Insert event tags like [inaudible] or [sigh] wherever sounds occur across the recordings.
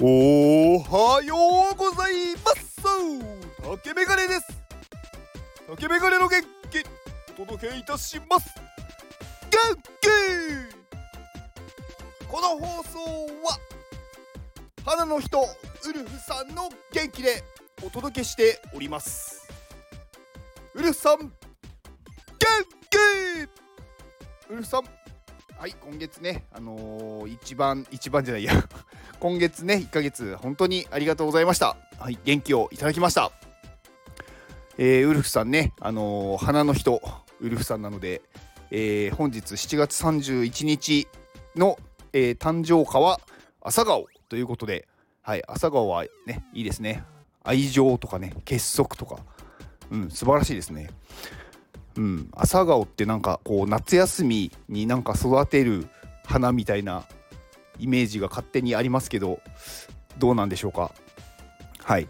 おはようございます。竹メガネです竹メガネの元気お届けいたします元気この放送は花の人ウルフさんの元気でお届けしております。ウルフさん元気!ウルフさん。はい今月ねあのー、一番一番じゃないや。今月ね1ヶ月本当にありがとうございました。はい。元気をいただきました。えー、ウルフさんねあのー、花の人ウルフさんなので、えー、本日7月31日の、えー、誕生花は朝顔ということではい朝顔はねいいですね。愛情とかね結束とか。うん素晴らしいですね。うん、朝顔ってなんかこう夏休みになんか育てる花みたいなイメージが勝手にありますけどどうなんでしょうか？はい。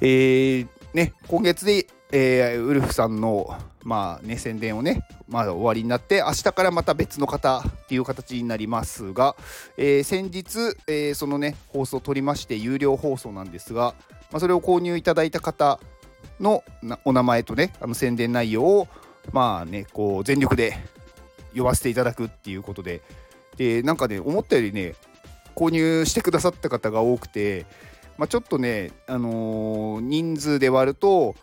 えー、ね今月で、えー、ウルフさんのまあね宣伝をねまだ終わりになって明日からまた別の方っていう形になりますが、えー、先日、えー、そのね放送を取りまして有料放送なんですが、まあ、それを購入いただいた方のお名前とねあの宣伝内容をまあねこう全力で呼ばせていただくっていうことででなんかね思ったよりね購入してくださった方が多くて、まあ、ちょっとね、あのー、人数で割ると、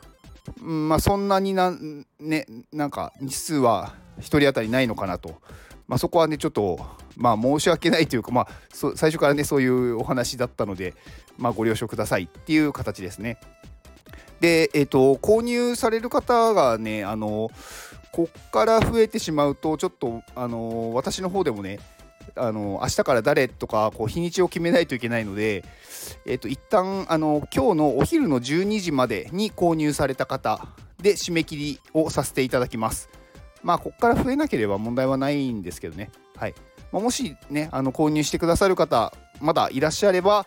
うんまあ、そんなにな,、ね、なんか日数は1人当たりないのかなと、まあ、そこはねちょっと、まあ、申し訳ないというか、まあ、最初からねそういうお話だったので、まあ、ご了承くださいっていう形ですね。で、えーと、購入される方がね、あのこっから増えてしまうと、ちょっと、あの私の方でもね、あの明日から誰とかこう日にちを決めないといけないので、えーと、一旦あの今日のお昼の12時までに購入された方で締め切りをさせていただきます。まあ、ここから増えなければ問題はないんですけどね。はい。まあ、もしね、あの購入してくださる方、まだいらっしゃれば、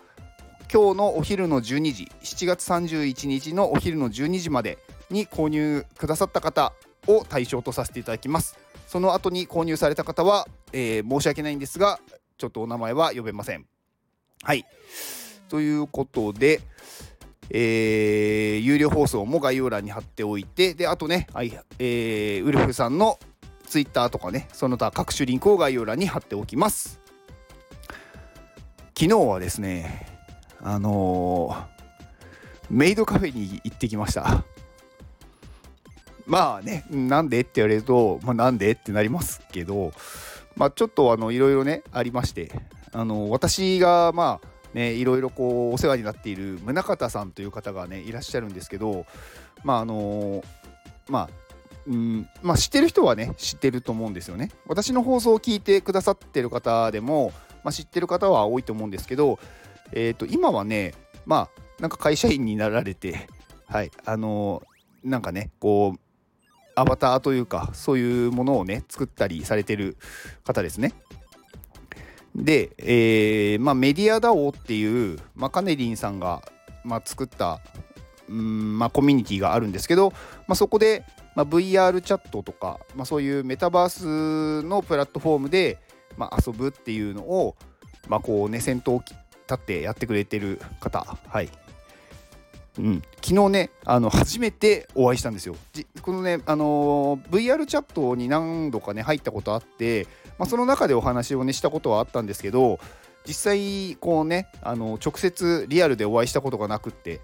今日のお昼の12時7月31日のお昼の12時までに購入くださった方を対象とさせていただきますその後に購入された方は、えー、申し訳ないんですがちょっとお名前は呼べません。はい。ということでえー、有料放送も概要欄に貼っておいてであとね、はいえー、ウルフさんのツイッターとかねその他各種リンクを概要欄に貼っておきます。昨日はですねあのー、メイドカフェに行ってきました。まあねなんでって言われると、まあ、なんでってなりますけどまあちょっとあのいろいろねありましてあの私がまあねいろいろこうお世話になっている宗像さんという方がねいらっしゃるんですけどまああのまあうんまあ、知ってる人はね知ってると思うんですよね。私の放送を聞いてくださってる方でも、まあ、知ってる方は多いと思うんですけどえー、と今はねまあなんか会社員になられてはいあのー、なんかねこうアバターというかそういうものをね作ったりされてる方ですね。で、えーまあ、メディア DAO っていう、まあ、カネリンさんが、まあ、作ったうんまあ、コミュニティがあるんですけど、まあ、そこで、まあ、VR チャットとか、まあ、そういうメタバースのプラットフォームで、まあ、遊ぶっていうのを、まあこうね、先頭を立ってやってくれてる方、はい。うん、昨日ねあの初めてお会いしたんですよ。このね、あのー、VR チャットに何度かね入ったことあって、まあ、その中でお話をねしたことはあったんですけど実際こうねあの直接リアルでお会いしたことがなくって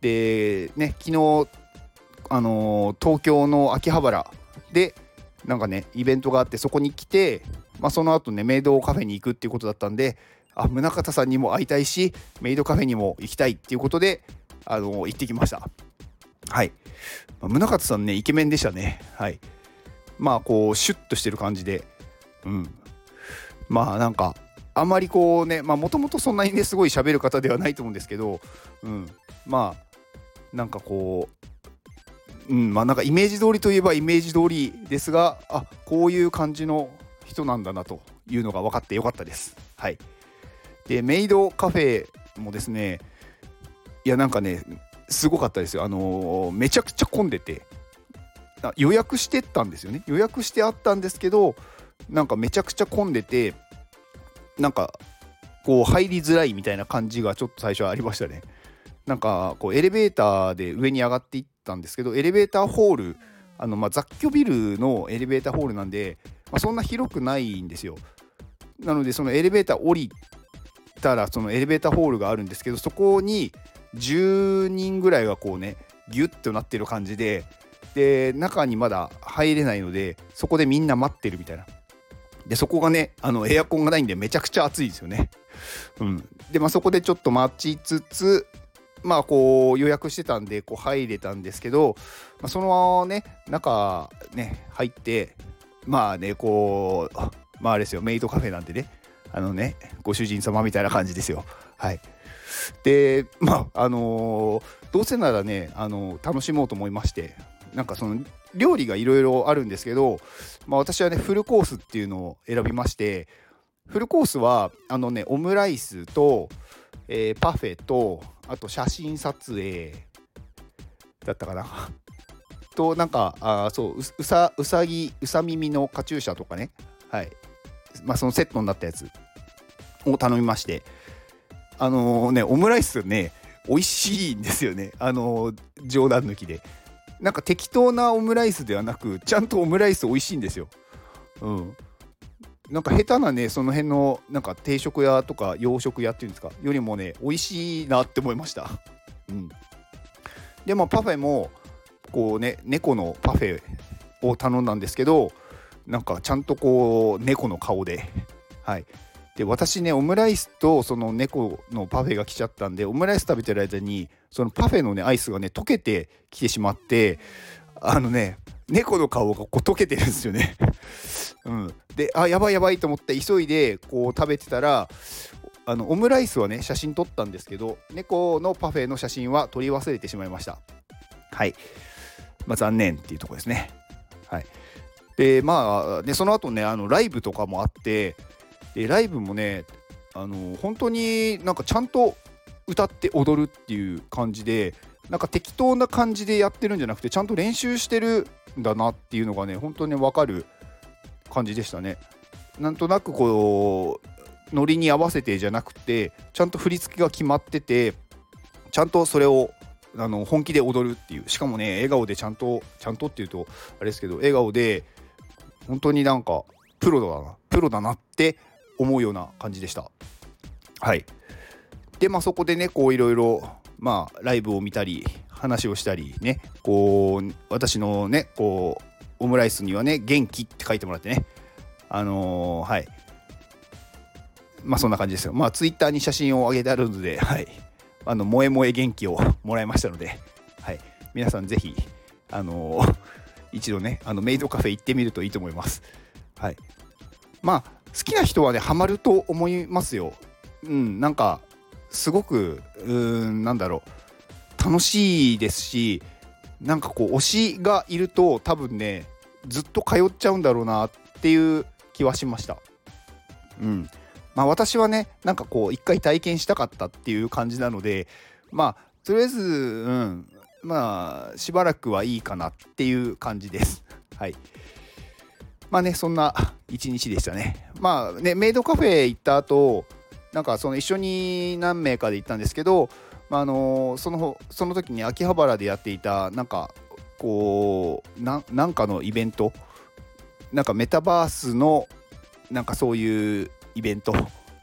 でね昨日あのー、東京の秋葉原でなんかねイベントがあってそこに来て、まあ、その後ねメイドカフェに行くっていうことだったんであ宗像さんにも会いたいしメイドカフェにも行きたいっていうことであの行ってきました。はい、宗像さんねイケメンでしたね。はい。まあこうシュッとしてる感じで。うん。まあなんかあんまりこうねまあもともとそんなにねすごい喋る方ではないと思うんですけどうん。まあなんかこううん。まあなんかイメージ通りといえばイメージ通りですがあこういう感じの人なんだなというのが分かってよかったです。はい。でメイドカフェもですねいやなんかねすごかったですよ。あのー、めちゃくちゃ混んでて。予約してったんですよね。予約してあったんですけどなんかめちゃくちゃ混んでてなんかこう入りづらいみたいな感じがちょっと最初ありましたね。なんかこうエレベーターで上に上がっていったんですけどエレベーターホールあのまあ雑居ビルのエレベーターホールなんで、まあ、そんな広くないんですよ。なのでそのエレベーター降りたらそのエレベーターホールがあるんですけどそこに10人ぐらいがこうねギュッとなってる感じでで中にまだ入れないのでそこでみんな待ってるみたいな。でそこがねあのエアコンがないんでめちゃくちゃ暑いですよね。うん。でまあそこでちょっと待ちつつまあこう予約してたんでこう入れたんですけど、まあ、そのね中ね入ってまあねこうまああれですよメイドカフェなんでねあのねご主人様みたいな感じですよ。はい。でまああのー、どうせならね、あのー、楽しもうと思いましてなんかその料理がいろいろあるんですけど、まあ、私はねフルコースっていうのを選びましてフルコースはあのねオムライスと、えー、パフェとあと写真撮影だったかな。となんかあそううさうさぎうさ耳のカチューシャとかね。はい。まあそのセットになったやつを頼みましてあのー、ねオムライスね美味しいんですよね。あのー、冗談抜きで。なんか適当なオムライスではなくちゃんとオムライス美味しいんですよ。うん。なんか下手なねその辺のなんか定食屋とか洋食屋っていうんですかよりもね美味しいなって思いました。うん。でもパフェもこうね猫のパフェを頼んだんですけどなんかちゃんとこう猫の顔で。[laughs] はい。で私ねオムライスとその猫のパフェが来ちゃったんでオムライス食べてる間にそのパフェのねアイスがね溶けてきてしまってあのね猫の顔がこう溶けてるんですよね。[laughs] うん、であやばいやばいと思って急いでこう食べてたらあのオムライスはね写真撮ったんですけど猫のパフェの写真は撮り忘れてしまいました。はい。まあ残念っていうとこですね。はい。でまあでその後ねあのライブとかもあってでライブもねあの本当になんかちゃんと歌って踊るっていう感じでなんか適当な感じでやってるんじゃなくてちゃんと練習してるんだなっていうのがね本当に分かる感じでしたね。なんとなくこうノリに合わせてじゃなくてちゃんと振り付けが決まっててちゃんとそれをあの本気で踊るっていうしかもね笑顔でちゃんとちゃんとっていうとあれですけど笑顔で本当になんかプロだなプロだなって思うような感じでした。はい。でまあそこでねこういろいろまあライブを見たり話をしたりねこう私のねこうオムライスにはね元気って書いてもらってね。あのー、はい。まあそんな感じですよ。まあツイッターに写真を上げてあるのではい。あの萌え萌え元気をもらいましたのではい。皆さんぜひあのー、一度ねあのメイドカフェ行ってみるといいと思います。はい。まあ好きな人はねハマると思いますよ。うんなんかすごくうんなんだろう。楽しいですしなんかこう推しがいると多分ねずっと通っちゃうんだろうなっていう気はしました。うん。まあ私はねなんかこう一回体験したかったっていう感じなのでまあとりあえずうんまあしばらくはいいかなっていう感じです。[laughs] はい。まあねそんな一日でしたね。まあねメイドカフェ行った後なんかその一緒に何名かで行ったんですけど、まあ、あのそのその時に秋葉原でやっていたなんかこうなんかのイベントなんかメタバースのなんかそういうイベント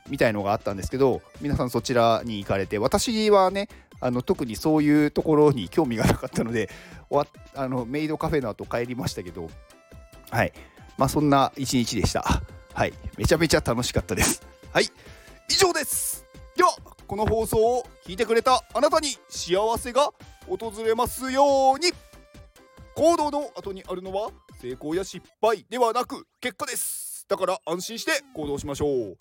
みたいのがあったんですけど皆さんそちらに行かれて私はねあの特にそういうところに興味がなかったので [laughs] わあのメイドカフェの後帰りましたけどはい。まあそんな一日でした。はい。めちゃめちゃ楽しかったです。はい。以上です。ではこの放送を聞いてくれたあなたに幸せが訪れますように。行動の後にあるのは成功や失敗ではなく結果です。だから安心して行動しましょう。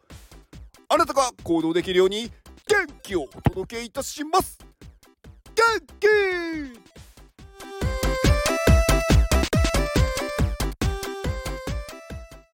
あなたが行動できるように元気をお届けいたします。元気